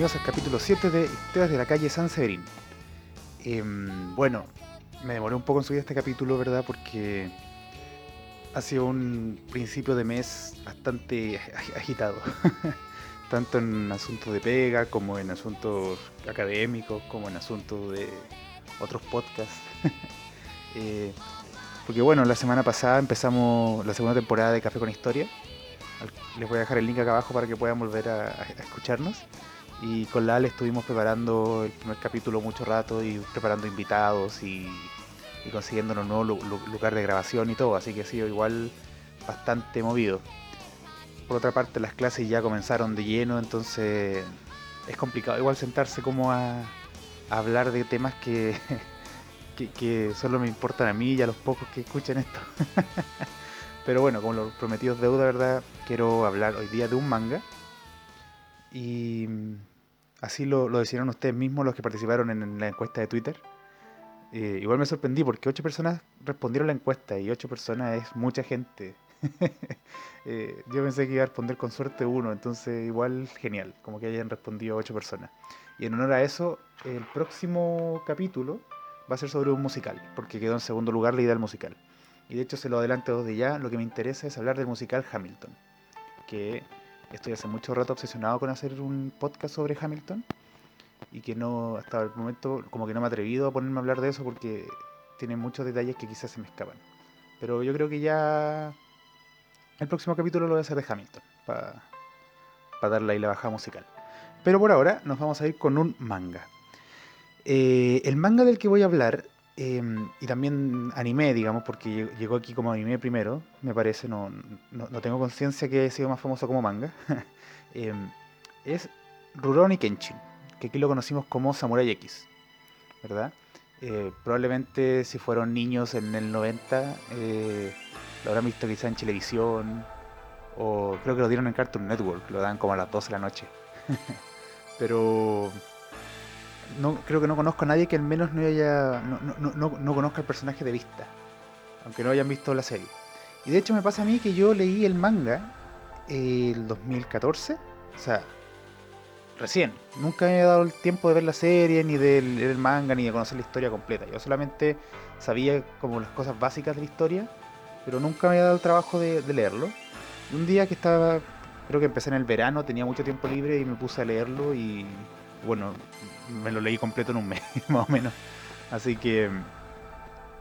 bienvenidos al capítulo 7 de Historias de la calle San Severín. Em, bueno, me demoré un poco en subir este capítulo, ¿verdad? Porque ha sido un principio de mes bastante agitado. Tanto en asuntos de pega, como en asuntos académicos, como en asuntos de otros podcasts. Eh, porque bueno, la semana pasada empezamos la segunda temporada de Café con Historia. Les voy a dejar el link acá abajo para que puedan volver a, escucharnos. Y con la Ale estuvimos preparando el primer capítulo mucho rato y preparando invitados y, consiguiendo un nuevo lugar de grabación y todo. Así que ha sido igual bastante movido. Por otra parte, las clases ya comenzaron de lleno, entonces es complicado igual sentarse como a hablar de temas que que, solo me importan a mí y a los pocos que escuchan esto. Pero bueno, como los prometidos deuda, ¿verdad? Quiero hablar hoy día de un manga. Y así lo, lo decidieron ustedes mismos los que participaron en la encuesta de Twitter. Eh, igual me sorprendí porque ocho personas respondieron la encuesta y ocho personas es mucha gente. Eh, yo pensé que iba a responder con suerte uno, entonces igual genial, como que hayan respondido ocho personas. Y en honor a eso, el próximo capítulo va a ser sobre un musical, porque quedó en segundo lugar la idea del musical. Y de hecho se lo adelanto desde ya, lo que me interesa es hablar del musical Hamilton, que estoy hace mucho rato obsesionado con hacer un podcast sobre Hamilton y que no, hasta el momento como que no me he atrevido a ponerme a hablar de eso porque tiene muchos detalles que quizás se me escapan. Pero yo creo que ya el próximo capítulo lo voy a hacer de Hamilton, para darle ahí la bajada musical. Pero por ahora nos vamos a ir con un manga. Eh, el manga del que voy a hablar, em, y también anime, digamos, porque llegó aquí como anime primero, me parece, no, no, tengo conciencia que haya sido más famoso como manga, em, es Rurouni Kenshin, que aquí lo conocimos como Samurai X, ¿verdad? Eh, probablemente si fueron niños en el 90, eh, lo habrán visto quizá en televisión, o creo que lo dieron en Cartoon Network, lo dan como a las 12 de la noche. Pero no, creo que no conozco a nadie que al menos no haya no, no, no, conozca el personaje de vista, aunque no hayan visto la serie. Y de hecho me pasa a mí que yo leí el manga el 2014, o sea, recién. Nunca me he dado el tiempo de ver la serie, ni de leer el manga, ni de conocer la historia completa. Yo solamente sabía como las cosas básicas de la historia, pero nunca me había dado el trabajo de, de leerlo. Y un día que estaba, creo que empecé en el verano, tenía mucho tiempo libre y me puse a leerlo y bueno, me lo leí completo en un mes, más o menos. Así que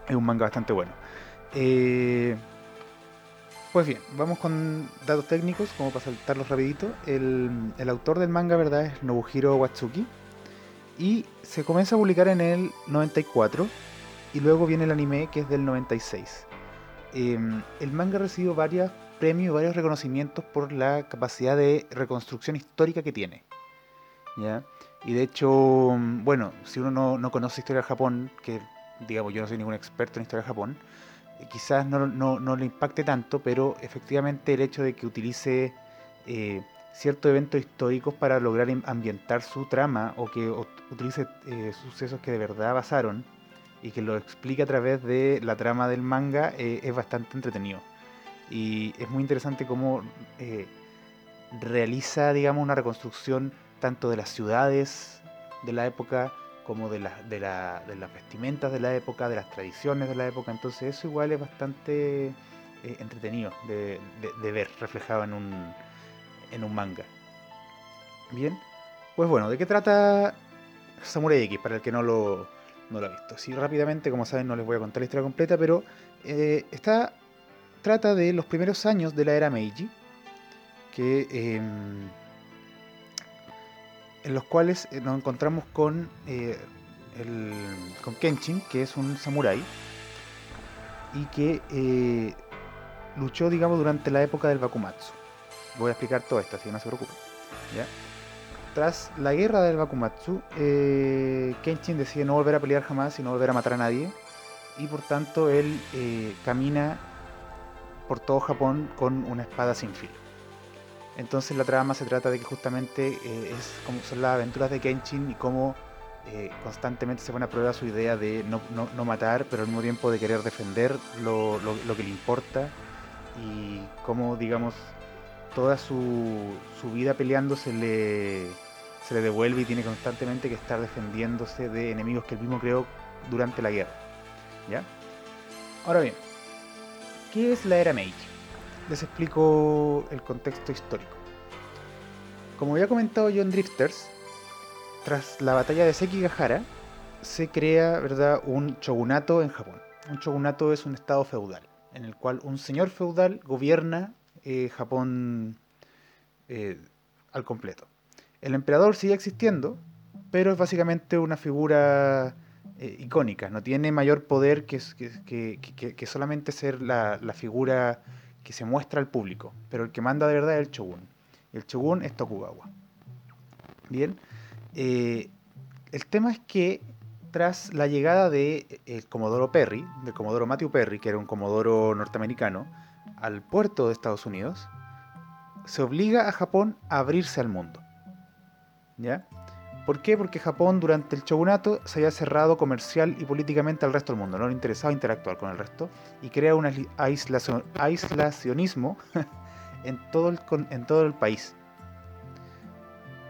es un manga bastante bueno. Eh, pues bien, vamos con datos técnicos, como para saltarlos rapidito. El, autor del manga, ¿verdad? Es Nobuhiro Watsuki. Y se comienza a publicar en el 94. Y luego viene el anime, que es del 96. Em, el manga recibió varios premios y varios reconocimientos por la capacidad de reconstrucción histórica que tiene. ¿Ya? Y de hecho, mm, bueno, si uno no, no conoce historia de Japón, que digamos yo no soy ningún experto en historia de Japón, eh, quizás no, no, no, le impacte tanto, pero efectivamente el hecho de que utilice eh, ciertos eventos históricos para lograr ambientar su trama o que utilice eh, sucesos que de verdad pasaron y que lo explique a través de la trama del manga es bastante entretenido. Y es muy interesante cómo realiza, digamos, una reconstrucción tanto de las ciudades de la época como de, de, las vestimentas de la época, de las tradiciones de la época. Entonces eso igual es bastante eh, entretenido de, ver reflejado en un, en un manga. Bien, pues bueno, ¿de qué trata Samurai X? Para el que no lo, no lo ha visto. Sí, rápidamente, como saben, no les voy a contar la historia completa, pero eh, esta trata de los primeros años de la era Meiji, que em, en los cuales eh, nos encontramos con, eh, con Kenshin, que es un samurái, y que eh, luchó, digamos, durante la época del Bakumatsu. Voy a explicar todo esto, así que no se preocupen. Tras la guerra del Bakumatsu, Kenshin decide no volver a pelear jamás y no volver a matar a nadie, y por tanto él camina por todo Japón con una espada sin filo. Entonces la trama se trata de que justamente eh, es como son las aventuras de Kenshin y cómo eh, constantemente se pone a prueba su idea de no, matar, pero al mismo tiempo de querer defender lo, que le importa y cómo, digamos, toda su, vida peleando se le, se le devuelve y tiene constantemente que estar defendiéndose de enemigos que él mismo creó durante la guerra. ¿Ya? Ahora bien, ¿qué es la era Meiji? Les explico el contexto histórico. Como había comentado yo en Drifters, tras la batalla de Sekigahara, se crea ¿verdad? un shogunato en Japón. Un shogunato es un estado feudal, en el cual un señor feudal gobierna eh, Japón eh, al completo. El emperador sigue existiendo, pero es básicamente una figura eh, icónica, no tiene mayor poder que, que, solamente ser la, figura que se muestra al público, pero el que manda de verdad es el shogun. El shogun es Tokugawa. Bien, el tema es que tras la llegada de el Comodoro Perry, del Comodoro Matthew Perry, que era un Comodoro norteamericano, al puerto de Estados Unidos, se obliga a Japón a abrirse al mundo. ¿Ya? ¿Por qué? Porque Japón durante el shogunato se había cerrado comercial y políticamente al resto del mundo, no le interesaba interactuar con el resto y crea un aislacionismo en todo, el, país.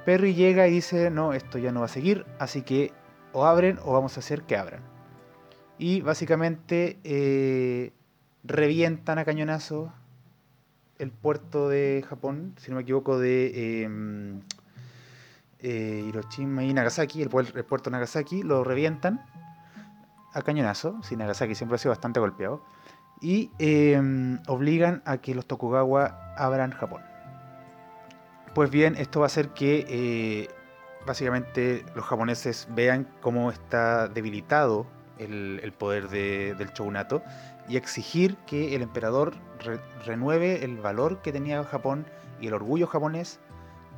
Perry llega y dice, no, esto ya no va a seguir, así que o abren o vamos a hacer que abran. Y básicamente eh, revientan a cañonazo el puerto de Japón, si no me equivoco, de em, eh, Hiroshima y Nagasaki, el, puerto de Nagasaki, lo revientan a cañonazo, si Nagasaki siempre ha sido bastante golpeado, y em, obligan a que los Tokugawa abran Japón. Pues bien, esto va a hacer que eh, básicamente los japoneses vean cómo está debilitado el, poder del shogunato y exigir que el emperador renueve el valor que tenía Japón y el orgullo japonés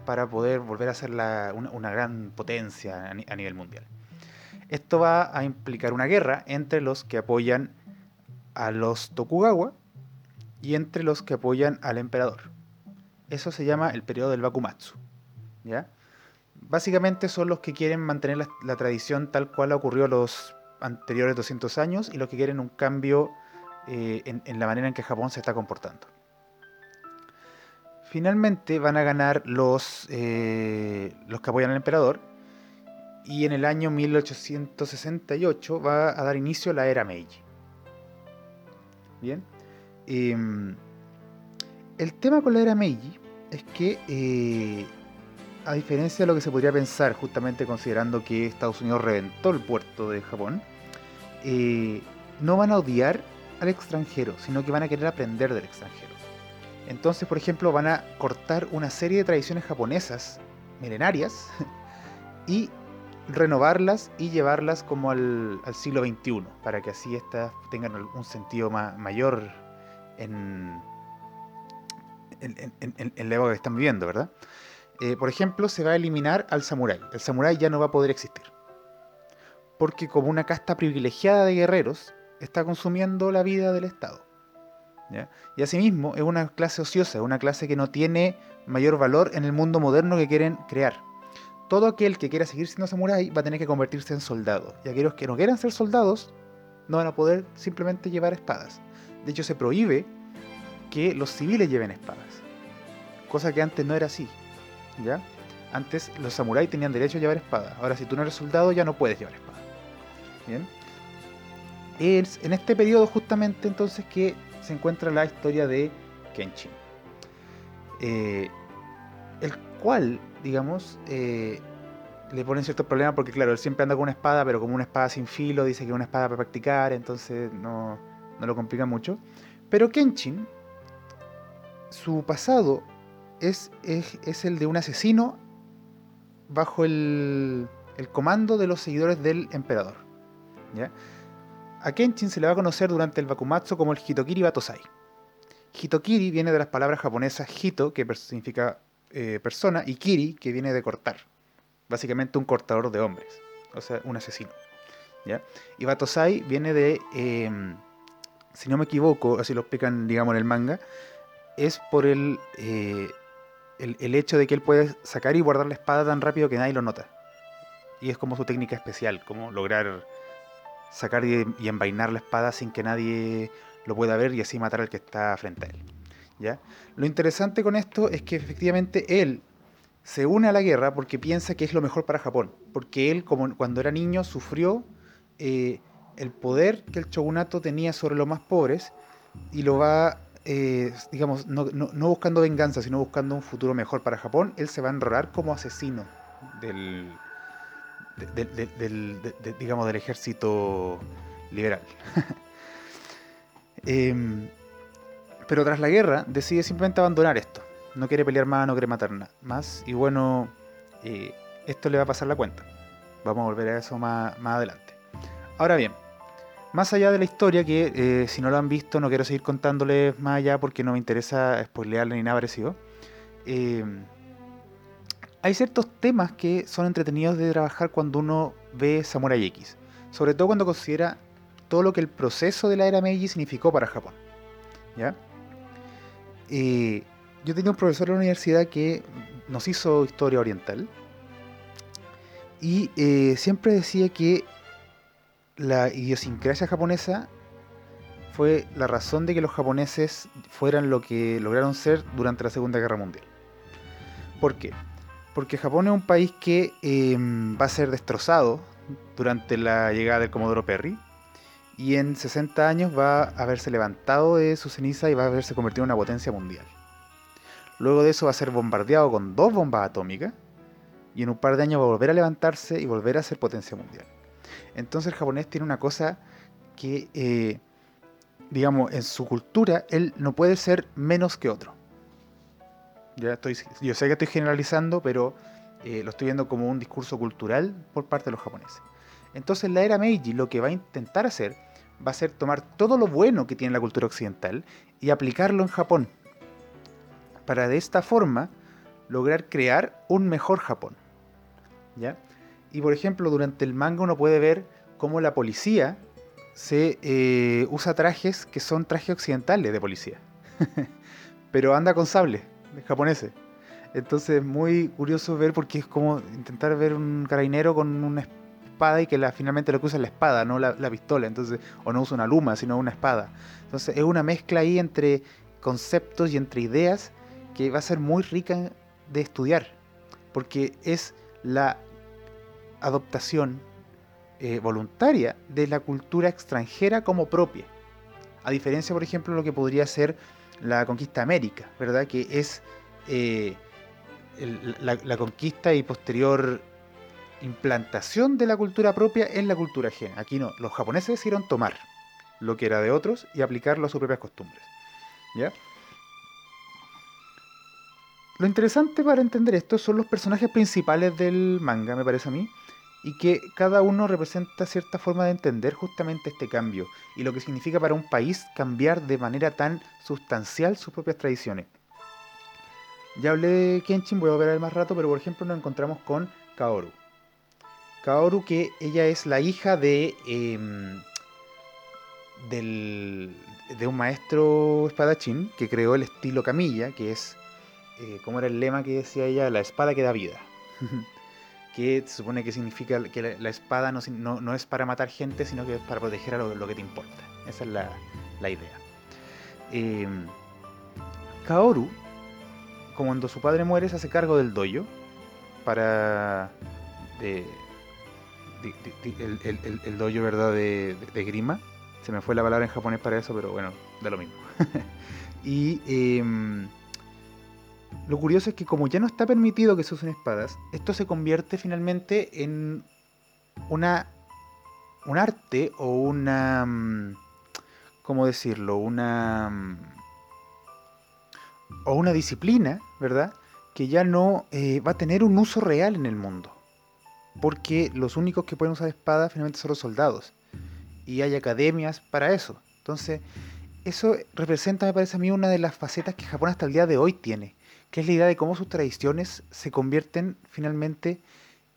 para poder volver a ser una, gran potencia a, nivel mundial. Esto va a implicar una guerra entre los que apoyan a los Tokugawa y entre los que apoyan al emperador. Eso se llama el periodo del Bakumatsu. ¿ya? Básicamente son los que quieren mantener la, tradición tal cual ocurrió los anteriores 200 años y los que quieren un cambio eh, en, la manera en que Japón se está comportando. Finalmente van a ganar los, eh, los que apoyan al emperador y en el año 1868 va a dar inicio la era Meiji. Bien. Em, el tema con la era Meiji es que eh, a diferencia de lo que se podría pensar, justamente considerando que Estados Unidos reventó el puerto de Japón, eh, no van a odiar al extranjero, sino que van a querer aprender del extranjero. Entonces, por ejemplo, van a cortar una serie de tradiciones japonesas milenarias y renovarlas y llevarlas como al, siglo XXI, para que así estas tengan un sentido mayor en, en, en, la época que están viviendo, ¿verdad? Eh, por ejemplo, se va a eliminar al samurái. El samurái ya no va a poder existir. Porque como una casta privilegiada de guerreros, está consumiendo la vida del Estado. Y asimismo, es una clase ociosa, una clase que no tiene mayor valor en el mundo moderno que quieren crear. Todo aquel que quiera seguir siendo samurái va a tener que convertirse en soldado. Y aquellos que no quieran ser soldados no van a poder simplemente llevar espadas. De hecho, se prohíbe que los civiles lleven espadas. Cosa que antes no era así. ¿ya? Antes los samuráis tenían derecho a llevar espada. Ahora si tú no eres soldado ya no puedes llevar espada. Bien. Es en este periodo justamente entonces que se encuentra la historia de Kenshin. Eh, el cual, digamos, eh, le ponen ciertos problemas porque claro, él siempre anda con una espada, pero como una espada sin filo, dice que es una espada para practicar, entonces no, no lo complica mucho. Pero Kenshin, su pasado es, el de un asesino bajo el, comando de los seguidores del emperador. A Kenshin se le va a conocer durante el Bakumatsu como el Hitokiri Batosai. Hitokiri viene de las palabras japonesas hito, que significa eh, persona, y kiri, que viene de cortar. Básicamente un cortador de hombres, o sea, un asesino. Y Batosai viene de, em, si no me equivoco, así lo explican, digamos, en el manga, es por el, eh, el, hecho de que él puede sacar y guardar la espada tan rápido que nadie lo nota. Y es como su técnica especial, como lograr sacar y, envainar la espada sin que nadie lo pueda ver y así matar al que está frente a él. ¿ya? Lo interesante con esto es que efectivamente él se une a la guerra porque piensa que es lo mejor para Japón, porque él como cuando era niño sufrió eh, el poder que el shogunato tenía sobre los más pobres y lo va, eh, digamos, no, buscando venganza, sino buscando un futuro mejor para Japón, él se va a enrolar como asesino del, digamos, del ejército liberal. Em, pero tras la guerra decide simplemente abandonar esto. No quiere pelear más, no quiere matar más. Y bueno, eh, esto le va a pasar la cuenta. Vamos a volver a eso más, más adelante. Ahora bien, más allá de la historia, que eh, si no lo han visto, no quiero seguir contándoles más allá porque no me interesa spoilearle ni nada parecido. Eh, hay ciertos temas que son entretenidos de trabajar cuando uno ve Samurai X. Sobre todo cuando considera todo lo que el proceso de la era Meiji significó para Japón. ¿Ya? Eh, yo tenía un profesor en la universidad que nos hizo historia oriental y siempre decía que la idiosincrasia japonesa fue la razón de que los japoneses fueran lo que lograron ser durante la Segunda Guerra Mundial. ¿Por qué? Porque Japón es un país que em, va a ser destrozado durante la llegada del Comodoro Perry y en 60 años va a haberse levantado de su ceniza y va a haberse convertido en una potencia mundial. Luego de eso va a ser bombardeado con dos bombas atómicas y en un par de años va a volver a levantarse y volver a ser potencia mundial. Entonces el japonés tiene una cosa que, eh, digamos, en su cultura, él no puede ser menos que otro. Yo sé que estoy generalizando, pero eh, lo estoy viendo como un discurso cultural por parte de los japoneses. Entonces la era Meiji lo que va a intentar hacer va a ser tomar todo lo bueno que tiene la cultura occidental y aplicarlo en Japón. Para de esta forma lograr crear un mejor Japón. ¿Ya? Y por ejemplo, durante el manga uno puede ver cómo la policía se eh, usa trajes que son trajes occidentales de policía. Pero anda con sable, japoneses. Entonces es muy curioso ver porque es como intentar ver un carabinero con una espada y que finalmente lo que usa es la espada, no la, la, pistola. Entonces, o no usa una luma, sino una espada. Entonces es una mezcla ahí entre conceptos y entre ideas que va a ser muy rica de estudiar. Porque es la adoptación eh, voluntaria de la cultura extranjera como propia. A diferencia, por ejemplo, de lo que podría ser la conquista de América, ¿verdad? Que es eh, la, conquista y posterior implantación de la cultura propia en la cultura ajena. Aquí no, los japoneses decidieron tomar lo que era de otros y aplicarlo a sus propias costumbres. ¿Ya? Lo interesante para entender esto son los personajes principales del manga, me parece a mí, y que cada uno representa cierta forma de entender justamente este cambio y lo que significa para un país cambiar de manera tan sustancial sus propias tradiciones. Ya hablé de Kenshin, voy a ver más rato, pero por ejemplo nos encontramos con Kaoru. Kaoru que ella es la hija de em, del, de un maestro espadachín que creó el estilo Camilla, que es, eh, como era el lema que decía ella, la espada que da vida. que se supone que significa que la, espada no, no, es para matar gente, sino que es para proteger a lo, que te importa. Esa es la, idea. Eh, Kaoru, como cuando su padre muere, se hace cargo del dojo para... el, el, dojo, ¿verdad? De, Grima. Se me fue la palabra en japonés para eso, pero bueno, da lo mismo. y... Em, lo curioso es que como ya no está permitido que se usen espadas, esto se convierte finalmente en una un arte o una mm, ¿cómo decirlo? una mm, o una disciplina, ¿verdad? Que ya no eh, va a tener un uso real en el mundo. Porque los únicos que pueden usar espadas finalmente son los soldados. Y hay academias para eso. Entonces, eso representa, me parece a mí, una de las facetas que Japón hasta el día de hoy tiene que es la idea de cómo sus tradiciones se convierten finalmente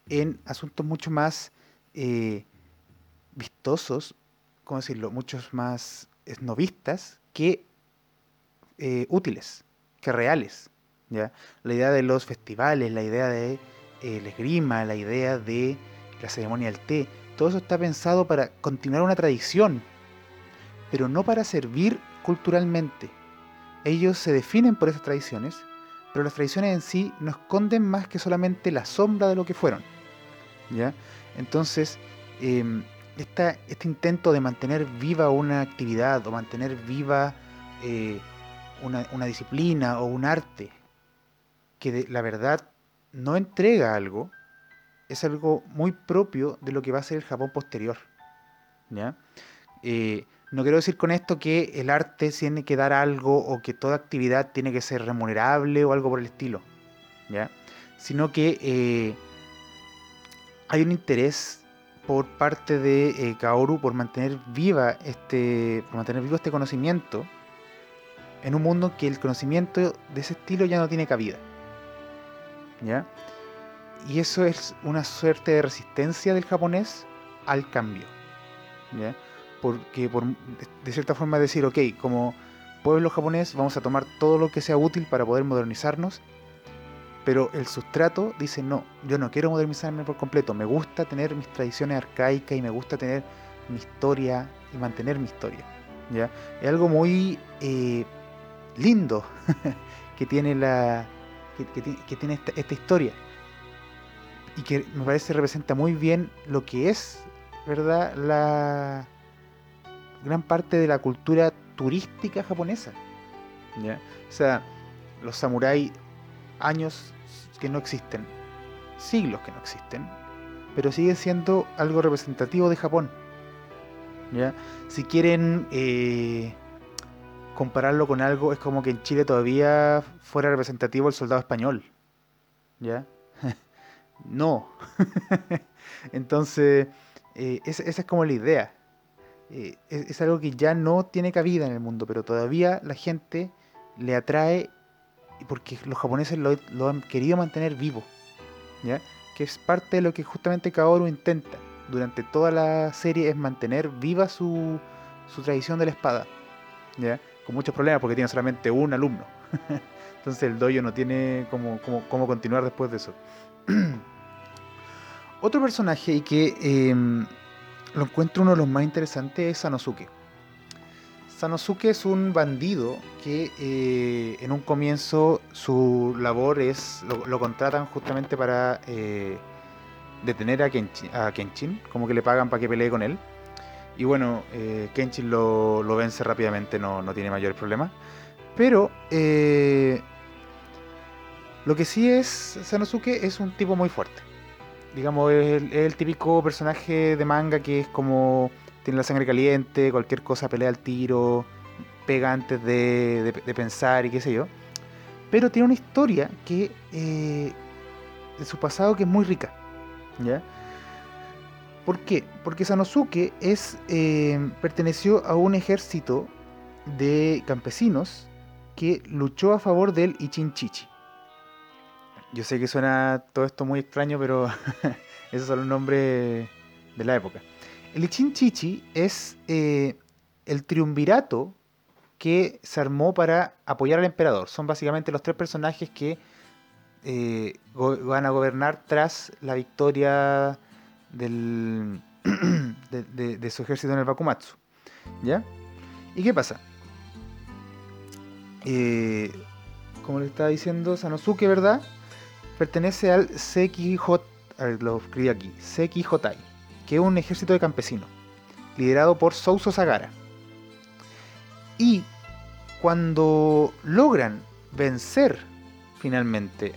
en asuntos mucho más eh, vistosos, ¿cómo decirlo?, muchos más esnovistas que eh, útiles, que reales. La idea de los festivales, la idea de eh, el esgrima, la idea de la ceremonia del té, todo eso está pensado para continuar una tradición, pero no para servir culturalmente, ellos se definen por esas tradiciones, pero las tradiciones en sí no esconden más que solamente la sombra de lo que fueron. ¿ya? Entonces, em, este intento de mantener viva una actividad o mantener viva eh, una, disciplina o un arte que la verdad no entrega algo, es algo muy propio de lo que va a ser el Japón posterior. ¿ya? Eh, no quiero decir con esto que el arte tiene que dar algo o que toda actividad tiene que ser remunerable o algo por el estilo, ¿ya? Sino que eh, hay un interés por parte de eh, Kaoru por mantener viva este por mantener vivo este conocimiento en un mundo que el conocimiento de ese estilo ya no tiene cabida. ¿Ya? Y eso es una suerte de resistencia del japonés al cambio. ¿Ya? Porque por, de cierta forma decir, ok, como pueblo japonés vamos a tomar todo lo que sea útil para poder modernizarnos, pero el sustrato dice, no, yo no quiero modernizarme por completo, me gusta tener mis tradiciones arcaicas y me gusta tener mi historia y mantener mi historia. ¿ya? Es algo muy eh, lindo que tiene, la, que, tiene esta, esta historia y que me parece representa muy bien lo que es, ¿verdad? La, gran parte de la cultura turística japonesa. ¿ya? O sea, los samuráis, años que no existen, siglos que no existen, pero sigue siendo algo representativo de Japón. ¿ya? Si quieren eh, compararlo con algo, es como que en Chile todavía fuera representativo el soldado español. ¿Ya? no. Entonces, eh, esa es como la idea. Eh, es, algo que ya no tiene cabida en el mundo, pero todavía la gente le atrae porque los japoneses lo, han querido mantener vivo, ¿ya? que es parte de lo que justamente Kaoru intenta durante toda la serie, es mantener viva su, su tradición de la espada, ¿ya? con muchos problemas porque tiene solamente un alumno. Entonces el dojo no tiene cómo, continuar después de eso. Otro personaje y que em, lo encuentro uno de los más interesantes es Sanosuke. Sanosuke es un bandido que eh, en un comienzo su labor es, lo, contratan justamente para eh, detener a Kenshin, como que le pagan para que pelee con él. Y bueno, eh, Kenshin lo, vence rápidamente, no, no, tiene mayores problemas. Pero lo que sí es Sanosuke es un tipo muy fuerte digamos, es el, típico personaje de manga que es como tiene la sangre caliente, cualquier cosa pelea al tiro, pega antes de, pensar y qué sé yo. Pero tiene una historia que eh, de su pasado que es muy rica. ¿ya? ¿Por qué? Porque Sanosuke es, eh, perteneció a un ejército de campesinos que luchó a favor del Ichinchichi. Yo sé que suena todo esto muy extraño, pero esos son los nombres de la época. El Ichinchichi es eh, el triunvirato que se armó para apoyar al emperador. Son básicamente los tres personajes que eh, van a gobernar tras la victoria del, de, su ejército en el Bakumatsu. ¿Ya? ¿Y qué pasa? Eh, como le estaba diciendo Sanosuke, ¿verdad? Pertenece al Sekijot, lo escribí aquí, que es un ejército de campesinos, liderado por Souso Sagara. Y cuando logran vencer finalmente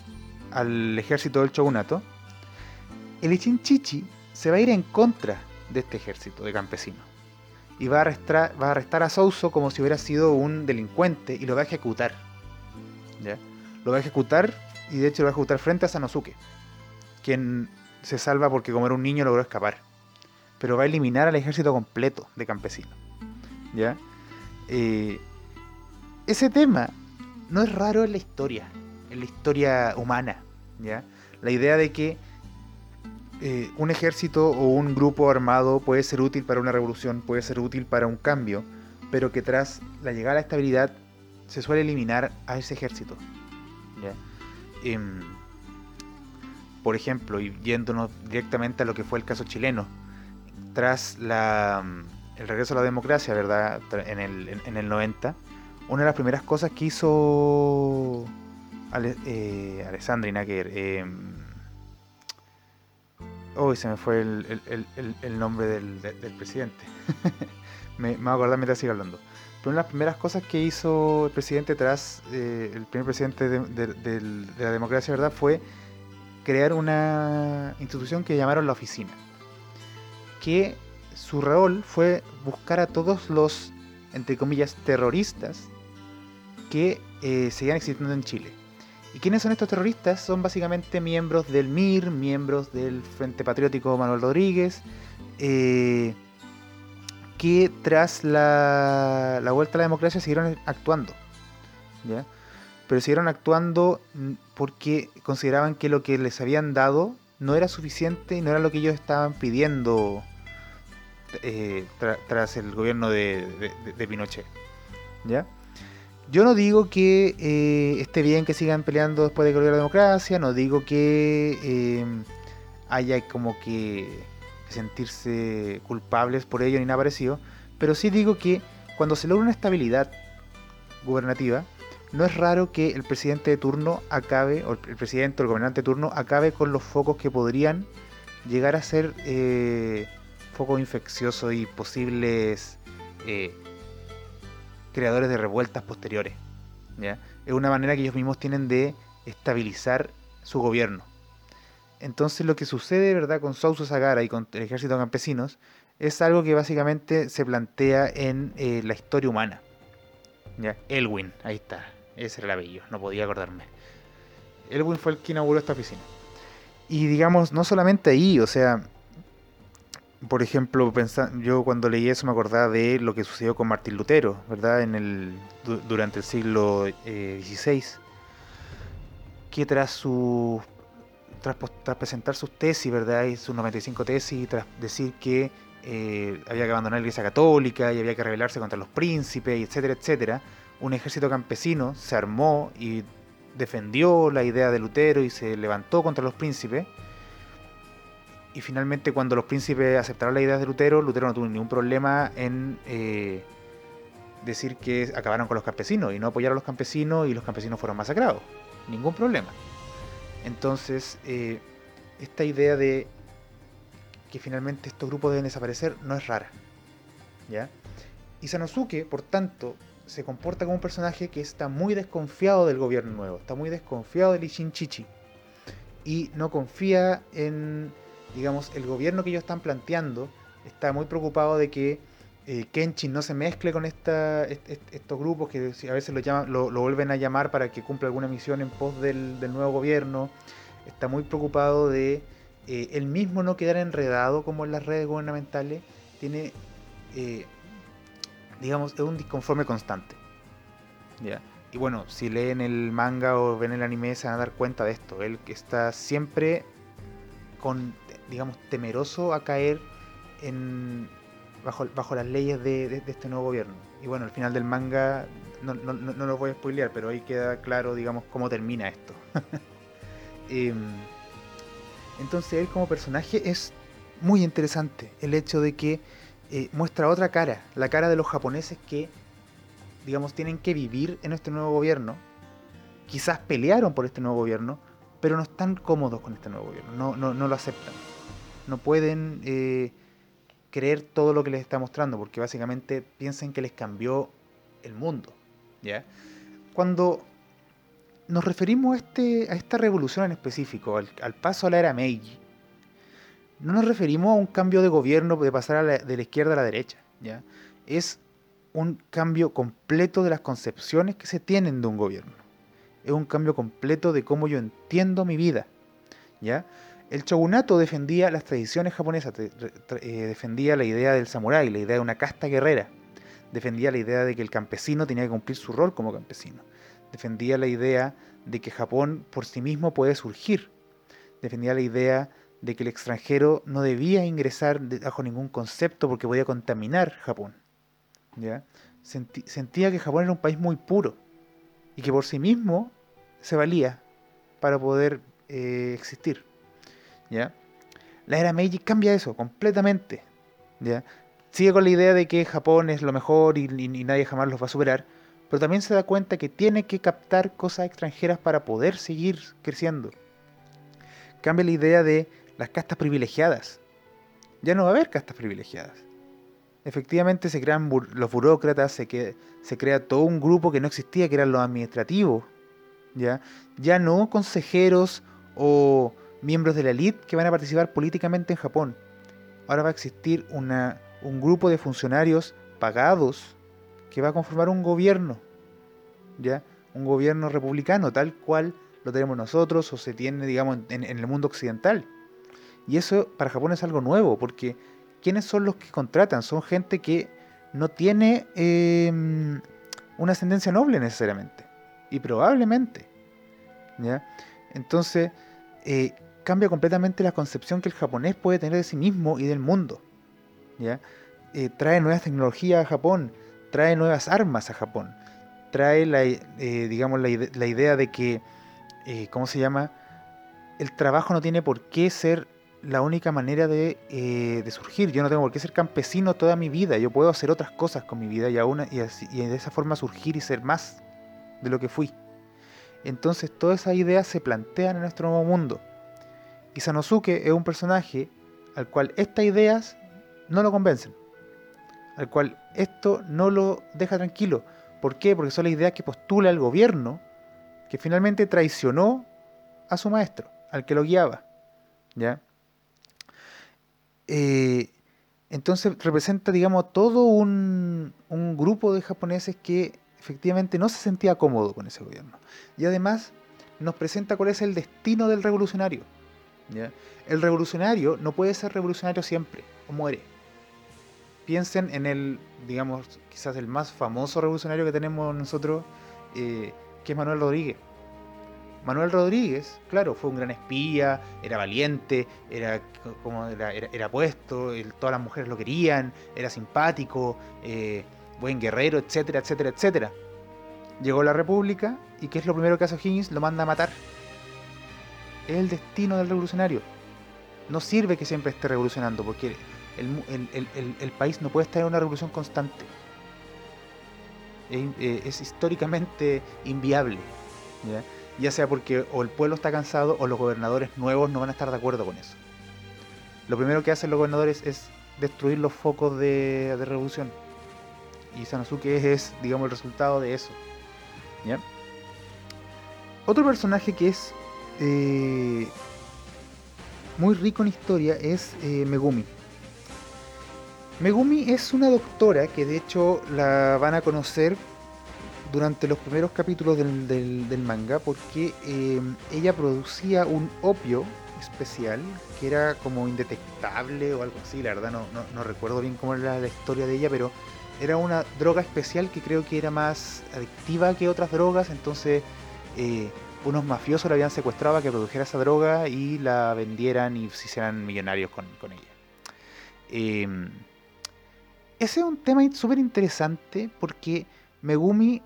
al ejército del shogunato, el Ichinchichi se va a ir en contra de este ejército de campesinos. Y va a, arrestar, va a arrestar a Souso como si hubiera sido un delincuente y lo va a ejecutar. ¿Ya? Lo va a ejecutar y de hecho lo va a ejecutar frente a Sanosuke, quien se salva porque como era un niño logró escapar. Pero va a eliminar al ejército completo de campesinos. ¿Ya? Eh, ese tema no es raro en la historia, en la historia humana. ¿ya? La idea de que eh, un ejército o un grupo armado puede ser útil para una revolución, puede ser útil para un cambio, pero que tras la llegada a la estabilidad se suele eliminar a ese ejército. ¿ya? Em, por ejemplo, y yéndonos directamente a lo que fue el caso chileno, tras la, el regreso a la democracia, ¿verdad? En el, en, el 90, una de las primeras cosas que hizo Ale, eh, Alessandri eh, Uy, se me fue el, nombre del, presidente. me, me voy a acordar mientras siga hablando. Pero una de las primeras cosas que hizo el presidente tras eh, el primer presidente de, la democracia, ¿verdad? Fue crear una institución que llamaron la oficina. Que su rol fue buscar a todos los, entre comillas, terroristas que eh, seguían existiendo en Chile ¿Y quiénes son estos terroristas? Son básicamente miembros del MIR, miembros del Frente Patriótico Manuel Rodríguez, eh, que tras la, vuelta a la democracia siguieron actuando. Pero siguieron actuando porque consideraban que lo que les habían dado no era suficiente y no era lo que ellos estaban pidiendo eh, tras el gobierno de, de Pinochet. ¿Ya? Yo no digo que eh, esté bien que sigan peleando después de que la democracia, no digo que eh, haya como que sentirse culpables por ello ni nada parecido, pero sí digo que cuando se logra una estabilidad gubernativa, no es raro que el presidente de turno acabe, o el presidente o el gobernante de turno acabe con los focos que podrían llegar a ser eh, focos infecciosos y posibles creadores de revueltas posteriores. Es una manera que ellos mismos tienen de estabilizar su gobierno. Entonces lo que sucede verdad con Sousa Sagara y con el ejército de campesinos es algo que básicamente se plantea en eh, la historia humana. ¿Ya? Elwin, ahí está, ese era el apellido, no podía acordarme. Elwin fue el que inauguró esta oficina. Y digamos, no solamente ahí, o sea, por ejemplo, yo cuando leí eso me acordaba de lo que sucedió con Martín Lutero, ¿verdad? En el, durante el siglo XVI, eh, que tras su tras, presentar sus tesis, ¿verdad? Y sus 95 tesis, tras decir que eh, había que abandonar la Iglesia Católica y había que rebelarse contra los príncipes, etcétera, etcétera, un ejército campesino se armó y defendió la idea de Lutero y se levantó contra los príncipes y finalmente cuando los príncipes aceptaron la idea de Lutero, Lutero no tuvo ningún problema en eh, decir que acabaron con los campesinos y no apoyaron a los campesinos y los campesinos fueron masacrados. Ningún problema. Entonces, eh, esta idea de que finalmente estos grupos deben desaparecer no es rara. ¿ya? Y Sanosuke, por tanto, se comporta como un personaje que está muy desconfiado del gobierno nuevo, está muy desconfiado del Ishinchichi y no confía en digamos, el gobierno que ellos están planteando está muy preocupado de que eh, Kenshin no se mezcle con esta, estos grupos que a veces lo, llaman, lo, vuelven a llamar para que cumpla alguna misión en pos del, nuevo gobierno. Está muy preocupado de eh, él mismo no quedar enredado como en las redes gubernamentales. Tiene, eh, digamos, es un disconforme constante. Y bueno, si leen el manga o ven el anime se van a dar cuenta de esto. Él está siempre con digamos, temeroso a caer en, bajo, bajo las leyes de, este nuevo gobierno. Y bueno, al final del manga, no, no, no, lo voy a spoilear, pero ahí queda claro, digamos, cómo termina esto. Em, entonces él como personaje es muy interesante el hecho de que eh, muestra otra cara, la cara de los japoneses que, digamos, tienen que vivir en este nuevo gobierno. Quizás pelearon por este nuevo gobierno, pero no están cómodos con este nuevo gobierno, no, no, no lo aceptan no pueden eh, creer todo lo que les está mostrando, porque básicamente piensan que les cambió el mundo. ¿ya? Cuando nos referimos a, este, a esta revolución en específico, al, paso a la era Meiji, no nos referimos a un cambio de gobierno de pasar de la izquierda a la derecha. ¿ya? Es un cambio completo de las concepciones que se tienen de un gobierno. Es un cambio completo de cómo yo entiendo mi vida. ¿ya? El shogunato defendía las tradiciones japonesas, eh, defendía la idea del samurái, la idea de una casta guerrera, defendía la idea de que el campesino tenía que cumplir su rol como campesino, defendía la idea de que Japón por sí mismo puede surgir, defendía la idea de que el extranjero no debía ingresar bajo ningún concepto porque podía contaminar Japón. sentía que Japón era un país muy puro y que por sí mismo se valía para poder eh, existir. ¿Ya? La era Meiji cambia eso completamente, ¿ya? Sigue con la idea de que Japón es lo mejor y, nadie jamás los va a superar, pero también se da cuenta que tiene que captar cosas extranjeras para poder seguir creciendo. Cambia la idea de las castas privilegiadas. Ya no va a haber castas privilegiadas. Efectivamente se crean los burócratas, se, se crea todo un grupo que no existía, que eran los administrativos. ¿ya? ya no consejeros o miembros de la élite que van a participar políticamente en Japón. Ahora va a existir una, un grupo de funcionarios pagados que va a conformar un gobierno, ¿ya? Un gobierno republicano, tal cual lo tenemos nosotros o se tiene, digamos, en, el mundo occidental. Y eso para Japón es algo nuevo, porque ¿quiénes son los que contratan? Son gente que no tiene em, una ascendencia noble necesariamente. Y probablemente. ¿ya? Entonces, eh, cambia completamente la concepción que el japonés puede tener de sí mismo y del mundo. Eh, trae nuevas tecnologías a Japón, trae nuevas armas a Japón, trae la, eh, digamos, la, idea de que, eh, ¿cómo se llama? El trabajo no tiene por qué ser la única manera de, surgir. Yo no tengo por qué ser campesino toda mi vida. Yo puedo hacer otras cosas con mi vida y, y de esa forma surgir y ser más de lo que fui. Entonces todas esas ideas se plantean en nuestro nuevo mundo. Y Sanosuke es un personaje al cual estas ideas no lo convencen al cual esto no lo deja tranquilo. ¿Por qué? Porque son las ideas que postula el gobierno, que finalmente traicionó a su maestro, al que lo guiaba. ¿Ya? Eh, entonces representa, digamos, todo un, un, grupo de japoneses que efectivamente no se sentía cómodo con ese gobierno. Y además nos presenta cuál es el destino del revolucionario. El revolucionario no puede ser revolucionario siempre, o muere piensen en el, digamos, quizás el más famoso revolucionario que tenemos nosotros, eh, que es Manuel Rodríguez. Manuel Rodríguez, claro, fue un gran espía, era valiente, era como era, puesto, todas las mujeres lo querían, era simpático, eh, buen guerrero, etcétera, etcétera, etcétera. Llegó la República y ¿qué es lo primero que hace Higgins? Lo manda a matar. Es el destino del revolucionario. No sirve que siempre esté revolucionando, porque el, país no puede estar en una revolución constante. Es, eh, históricamente inviable. ¿ya? sea porque o el pueblo está cansado o los gobernadores nuevos no van a estar de acuerdo con eso. Lo primero que hacen los gobernadores es destruir los focos de, revolución. Y Sanosuke es, digamos, el resultado de eso. Otro personaje que es eh, muy rico en historia es eh, Megumi. Megumi es una doctora que de hecho la van a conocer durante los primeros capítulos del, manga porque eh, ella producía un opio especial que era como indetectable o algo así, la verdad no, recuerdo bien cómo era la historia de ella, pero era una droga especial que creo que era más adictiva que otras drogas, entonces eh, unos mafiosos la habían secuestrado a que produjera esa droga y la vendieran y se hicieran millonarios con, ella. Em, ese es un tema súper interesante porque Megumi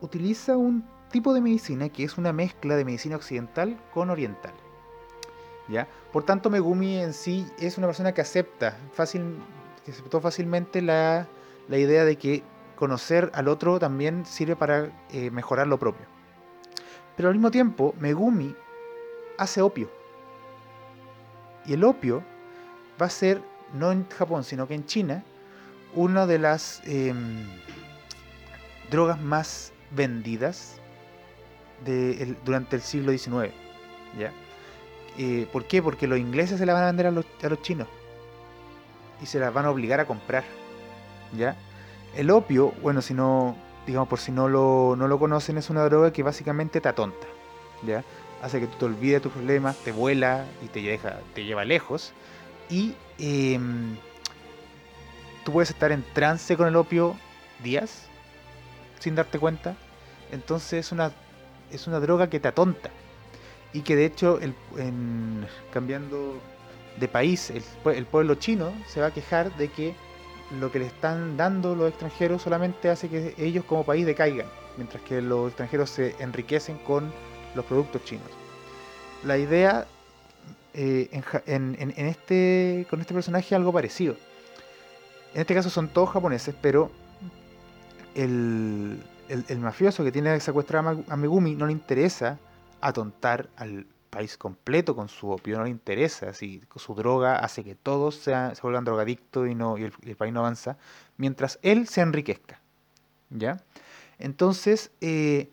utiliza un tipo de medicina que es una mezcla de medicina occidental con oriental. ¿Ya? Por tanto, Megumi en sí es una persona que acepta fácil, aceptó fácilmente la, idea de que conocer al otro también sirve para eh, mejorar lo propio. Pero al mismo tiempo, Megumi hace opio. Y el opio va a ser, no en Japón, sino que en China, una de las em, drogas más vendidas durante el siglo XIX. ¿ya? Eh, ¿Por qué? Porque los ingleses se la van a vender a los, chinos y se las van a obligar a comprar. ¿ya? El opio, bueno, si no, digamos, por si no lo, no lo conocen, es una droga que básicamente te atonta. ¿ya? Hace que tú te olvides tus problemas, te vuela y te, deja, te lleva lejos. Y em, tú puedes estar en trance con el opio días sin darte cuenta. Entonces es una, es una droga que te atonta. Y que de hecho, el, en, cambiando de país, el, el, pueblo chino se va a quejar de que lo que le están dando los extranjeros solamente hace que ellos como país decaigan, mientras que los extranjeros se enriquecen con los productos chinos. La idea eh, en, este, con este personaje es algo parecido en este caso son todos japoneses, pero el, el, mafioso que tiene secuestrada a Megumi no le interesa atontar al país completo con su opio, no le interesa si su droga hace que todos se vuelvan drogadictos y, no, y el, país no avanza, mientras él se enriquezca. ¿Ya? Entonces, eh,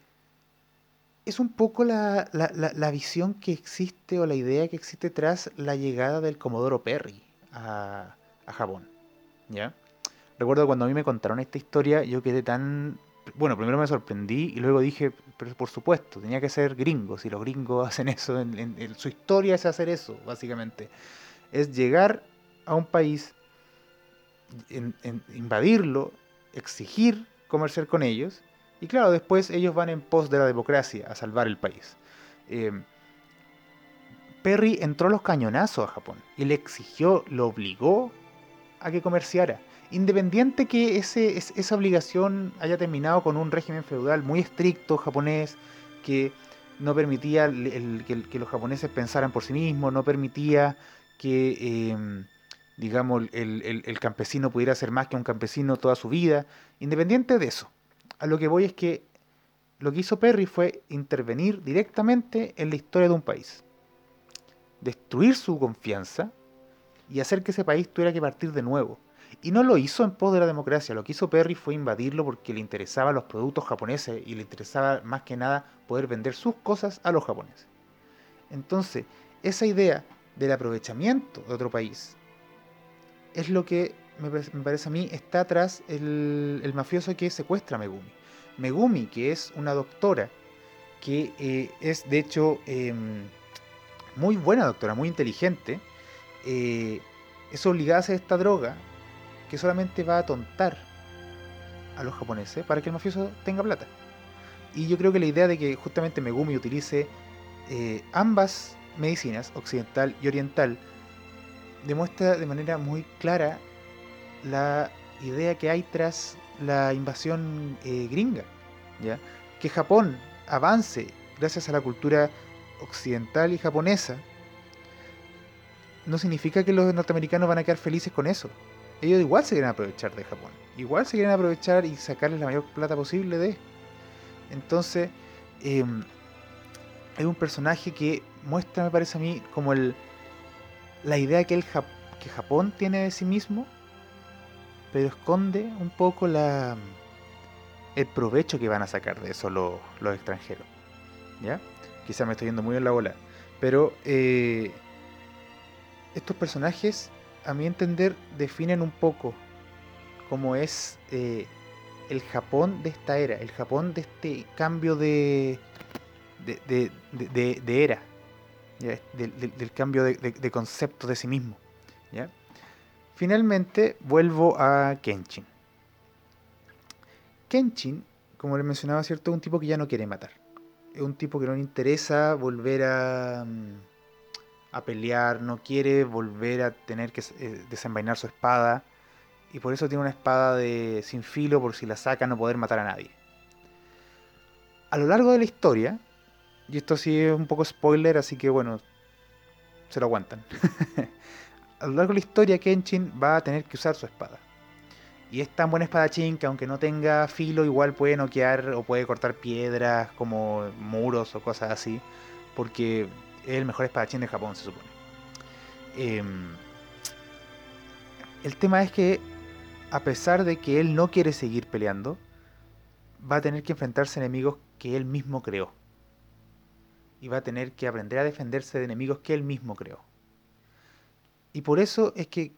es un poco la, la, visión que existe o la idea que existe tras la llegada del Comodoro Perry a, a Japón. ¿Ya? Recuerdo cuando a mí me contaron esta historia, yo quedé tan bueno, primero me sorprendí y luego dije, pero por supuesto, tenía que ser gringo, si los gringos hacen eso, en, su historia es hacer eso, básicamente. Es llegar a un país, invadirlo, exigir comerciar con ellos, y claro, después ellos van en pos de la democracia a salvar el país. Eh, Perry entró los cañonazos a Japón y le exigió, lo obligó a que comerciara independiente que ese, esa obligación haya terminado con un régimen feudal muy estricto japonés, que no permitía que, los japoneses pensaran por sí mismos, no permitía que, em, digamos, el, campesino pudiera ser más que un campesino toda su vida, independiente de eso. A lo que voy es que lo que hizo Perry fue intervenir directamente en la historia de un país, destruir su confianza y hacer que ese país tuviera que partir de nuevo y no lo hizo en pos de la democracia, lo que hizo Perry fue invadirlo porque le interesaban los productos japoneses y le interesaba más que nada poder vender sus cosas a los japoneses. Entonces, esa idea del aprovechamiento de otro país es lo que me, parece a mí está atrás el, mafioso que secuestra a Megumi. Megumi, que es una doctora, que eh, es de hecho em, muy buena doctora, muy inteligente, eh, es obligada a hacer esta droga que solamente va a tontar a los japoneses para que el mafioso tenga plata. Y yo creo que la idea de que justamente Megumi utilice eh, ambas medicinas, occidental y oriental, demuestra de manera muy clara la idea que hay tras la invasión eh, gringa. ¿ya? Que Japón avance gracias a la cultura occidental y japonesa no significa que los norteamericanos van a quedar felices con eso ellos igual se quieren aprovechar de Japón. Igual se quieren aprovechar y sacarles la mayor plata posible de. Entonces, em, es un personaje que muestra, me parece a mí, como el la idea que, el que Japón tiene de sí mismo, pero esconde un poco la el provecho que van a sacar de eso los, extranjeros. ¿Ya? Quizá me estoy yendo muy en la bola. Pero eh, estos personajes a mi entender, definen un poco cómo es eh, el Japón de esta era, el Japón de este cambio de, de, era, Del, cambio de, concepto de sí mismo. ¿ya? Finalmente vuelvo a Kenshin. Kenshin, como le mencionaba, ¿cierto? es un tipo que ya no quiere matar. Es un tipo que no le interesa volver a... Mm, a pelear, no quiere volver a tener que eh, desenvainar su espada y por eso tiene una espada de sin filo por si la saca no poder matar a nadie. A lo largo de la historia, y esto sí es un poco spoiler, así que bueno, se lo aguantan. a lo largo de la historia Kenshin va a tener que usar su espada. Y es tan buena espadachín que aunque no tenga filo, igual puede noquear o puede cortar piedras como muros o cosas así. Porque es el mejor espadachín de Japón, se supone. Em, el tema es que, a pesar de que él no quiere seguir peleando, va a tener que enfrentarse a enemigos que él mismo creó. Y va a tener que aprender a defenderse de enemigos que él mismo creó. Y por eso es que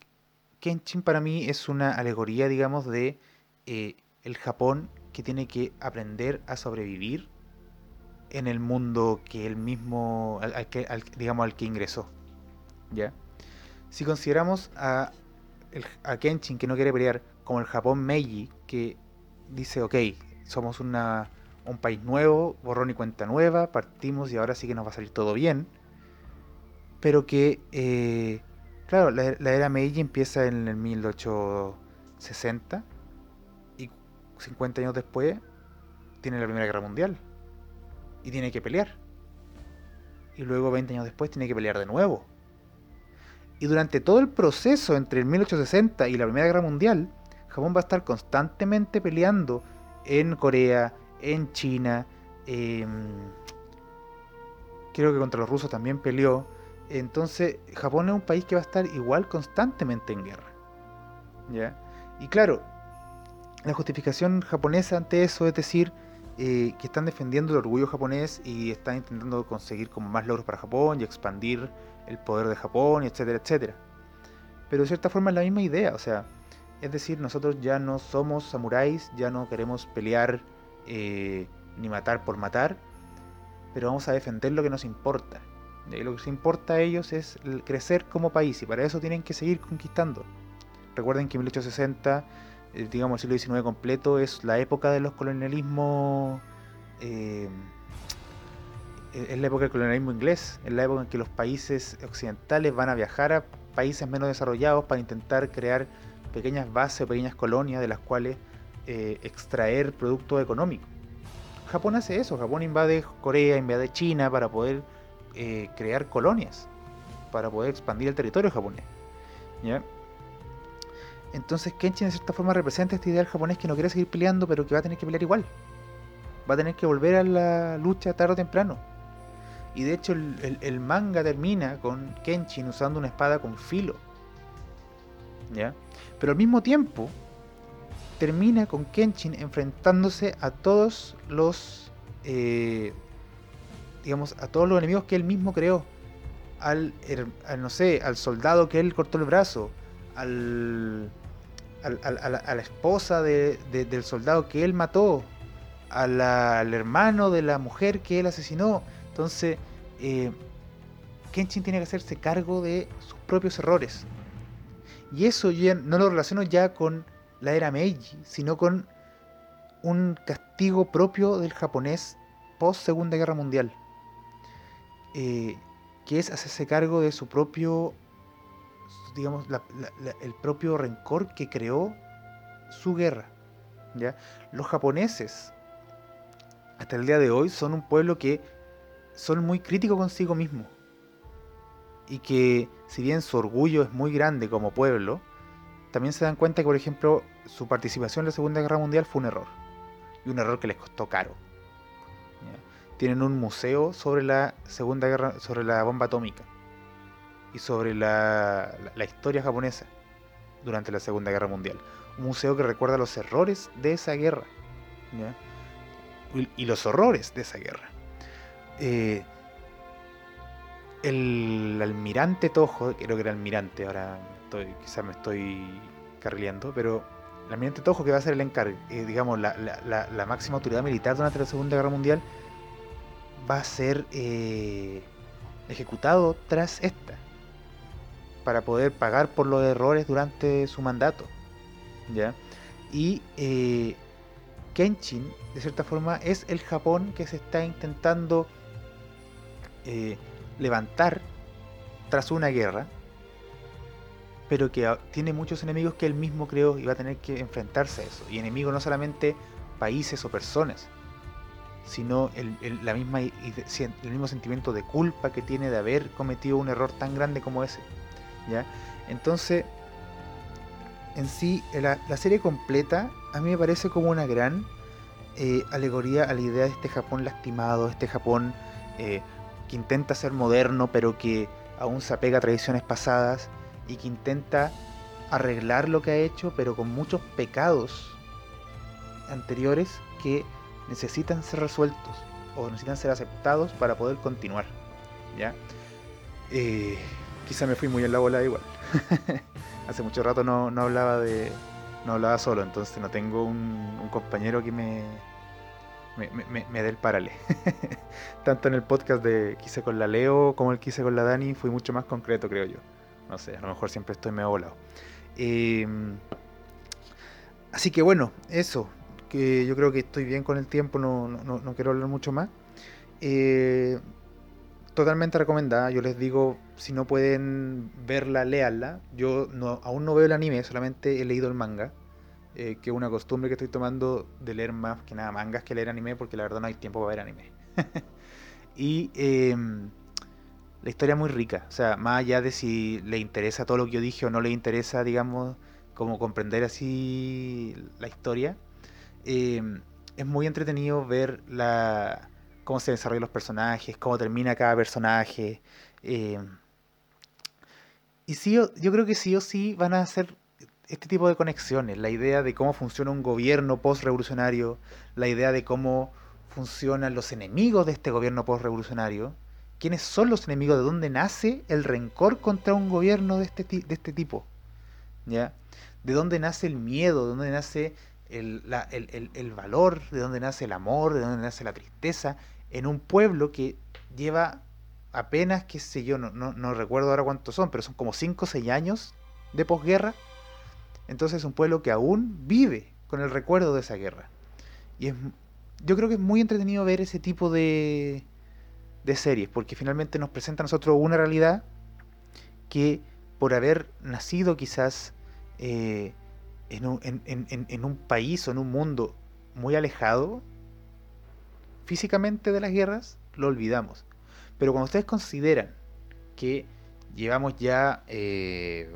Kenshin para mí es una alegoría, digamos, de eh, el Japón que tiene que aprender a sobrevivir en el mundo que él mismo, al, que, digamos, al que ingresó. ¿Ya? Si consideramos a, a Kenshin que no quiere pelear como el Japón Meiji, que dice, ok, somos una, un país nuevo, borrón y cuenta nueva, partimos y ahora sí que nos va a salir todo bien, pero que, eh, claro, la, la, era Meiji empieza en el 1860 y 50 años después tiene la Primera Guerra Mundial y tiene que pelear. Y luego 20 años después tiene que pelear de nuevo. Y durante todo el proceso entre el 1860 y la Primera Guerra Mundial, Japón va a estar constantemente peleando en Corea, en China, em, creo que contra los rusos también peleó. Entonces, Japón es un país que va a estar igual constantemente en guerra. ¿Ya? Y claro, la justificación japonesa ante eso es decir, eh, que están defendiendo el orgullo japonés y están intentando conseguir como más logros para Japón y expandir el poder de Japón, etcétera, etcétera. Pero de cierta forma es la misma idea, o sea, es decir, nosotros ya no somos samuráis, ya no queremos pelear eh, ni matar por matar, pero vamos a defender lo que nos importa. Y lo que les importa a ellos es crecer como país y para eso tienen que seguir conquistando. Recuerden que en 1860 eh, digamos, el siglo XIX completo es la época de los colonialismos. Eh, es la época del colonialismo inglés, es la época en que los países occidentales van a viajar a países menos desarrollados para intentar crear pequeñas bases o pequeñas colonias de las cuales eh, extraer producto económico. Japón hace eso, Japón invade Corea, invade China para poder crear colonias, para poder expandir el territorio japonés. ¿ya? Entonces Kenshin de cierta forma representa este ideal japonés que no quiere seguir peleando, pero que va a tener que pelear igual. Va a tener que volver a la lucha tarde o temprano. Y de hecho el, manga termina con Kenshin usando una espada con filo. ¿Ya? Pero al mismo tiempo termina con Kenshin enfrentándose a todos los eh, digamos a todos los enemigos que él mismo creó. Al, al, no sé, al soldado que él cortó el brazo, al, a, la, esposa del soldado que él mató, al hermano de la mujer que él asesinó. Entonces, eh, Kenshin tiene que hacerse cargo de sus propios errores. Y eso ya no lo relaciono ya con la era Meiji, sino con un castigo propio del japonés post Segunda Guerra Mundial. Eh, que es hacerse cargo de su propio digamos, el propio rencor que creó su guerra. ¿ya? Los japoneses, hasta el día de hoy, son un pueblo que son muy críticos consigo mismo. Y que, si bien su orgullo es muy grande como pueblo, también se dan cuenta que, por ejemplo, su participación en la Segunda Guerra Mundial fue un error. Y un error que les costó caro. Tienen un museo sobre la Segunda Guerra, sobre la bomba atómica y sobre la, historia japonesa durante la Segunda Guerra Mundial. Un museo que recuerda los errores de esa guerra Y, los horrores de esa guerra. Eh, el almirante Tojo, creo que era almirante, ahora quizás me estoy carrileando, pero el almirante Tojo, que va a ser el encargo, eh, digamos, la, la, máxima autoridad militar durante la Segunda Guerra Mundial, va a ser eh, ejecutado tras esta para poder pagar por los errores durante su mandato. ¿ya? Y eh, Kenshin, de cierta forma, es el Japón que se está intentando eh, levantar tras una guerra, pero que tiene muchos enemigos que él mismo creó y va a tener que enfrentarse a eso. Y enemigos no solamente países o personas, sino la misma, el mismo sentimiento de culpa que tiene de haber cometido un error tan grande como ese. Entonces, en sí, la, serie completa a mí me parece como una gran eh, alegoría a la idea de este Japón lastimado, este Japón eh, que intenta ser moderno, pero que aún se apega a tradiciones pasadas y que intenta arreglar lo que ha hecho, pero con muchos pecados anteriores que necesitan ser resueltos o necesitan ser aceptados para poder continuar. ¿ya? Eh, quizá me fui muy en la bola igual. Hace mucho rato no, hablaba de. no hablaba solo, entonces no tengo un, compañero que me, me, dé el parale. Tanto en el podcast de quise con la Leo como el quise con la Dani fui mucho más concreto, creo yo. No sé, a lo mejor siempre estoy medio volado. Em, así que bueno, eso. Que yo creo que estoy bien con el tiempo, no, no quiero hablar mucho más. Eh, totalmente recomendada. Yo les digo, si no pueden verla, léanla. Yo no, aún no veo el anime, solamente he leído el manga. Eh, que es una costumbre que estoy tomando de leer más que nada mangas que leer anime, porque la verdad no hay tiempo para ver anime. y em, la historia es muy rica. O sea, más allá de si le interesa todo lo que yo dije o no le interesa, digamos, como comprender así la historia. Em, es muy entretenido ver la cómo se desarrollan los personajes, cómo termina cada personaje. Eh, y sí, yo creo que sí o sí van a hacer este tipo de conexiones, la idea de cómo funciona un gobierno post-revolucionario, la idea de cómo funcionan los enemigos de este gobierno post-revolucionario, quiénes son los enemigos, de dónde nace el rencor contra un gobierno de este, de este tipo, ¿ya? De dónde nace el miedo, de dónde nace el, el, valor, de dónde nace el amor, de dónde nace la tristeza, en un pueblo que lleva apenas, qué sé yo, no, no, recuerdo ahora cuántos son, pero son como 5 o 6 años de posguerra. Entonces es un pueblo que aún vive con el recuerdo de esa guerra. Y es, yo creo que es muy entretenido ver ese tipo de, de series, porque finalmente nos presenta a nosotros una realidad que por haber nacido quizás eh, en, un, en, un país o en un mundo muy alejado físicamente de las guerras, lo olvidamos. Pero cuando ustedes consideran que llevamos ya eh,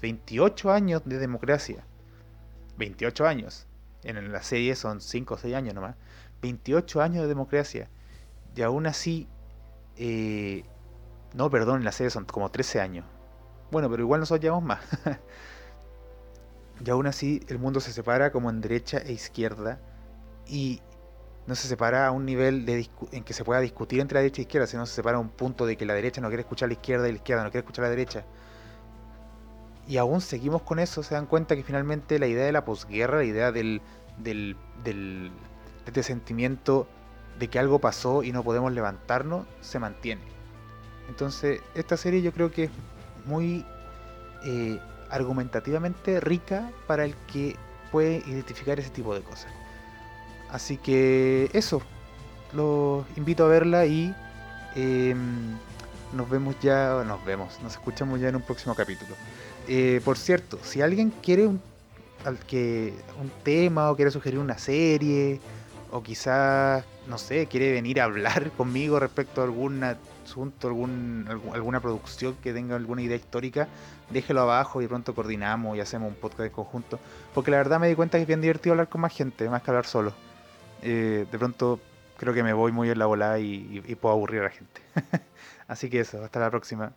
28 años de democracia, 28 años, en la serie son 5 o 6 años nomás, 28 años de democracia, y aún así, eh, no, perdón, en la serie son como 13 años, bueno, pero igual nosotros llevamos más. y aún así el mundo se separa como en derecha e izquierda y no se separa a un nivel de en que se pueda discutir entre la derecha e izquierda, sino se separa a un punto de que la derecha no quiere escuchar a la izquierda y la izquierda no quiere escuchar a la derecha. Y aún seguimos con eso, se dan cuenta que finalmente la idea de la posguerra, la idea del, del, del de este sentimiento de que algo pasó y no podemos levantarnos, se mantiene. Entonces, esta serie yo creo que es muy eh, argumentativamente rica para el que puede identificar ese tipo de cosas. Así que eso, los invito a verla y em, nos vemos ya, nos vemos, nos escuchamos ya en un próximo capítulo. Eh, por cierto, si alguien quiere un, que, un tema o quiere sugerir una serie o quizás, no sé, quiere venir a hablar conmigo respecto a alguna asunto, algún, alguna producción que tenga alguna idea histórica, déjelo abajo y pronto coordinamos y hacemos un podcast en conjunto. Porque la verdad me di cuenta que es bien divertido hablar con más gente, más que hablar solo. Eh, de pronto creo que me voy muy en la volada y, y puedo aburrir a la gente. Así que eso, hasta la próxima.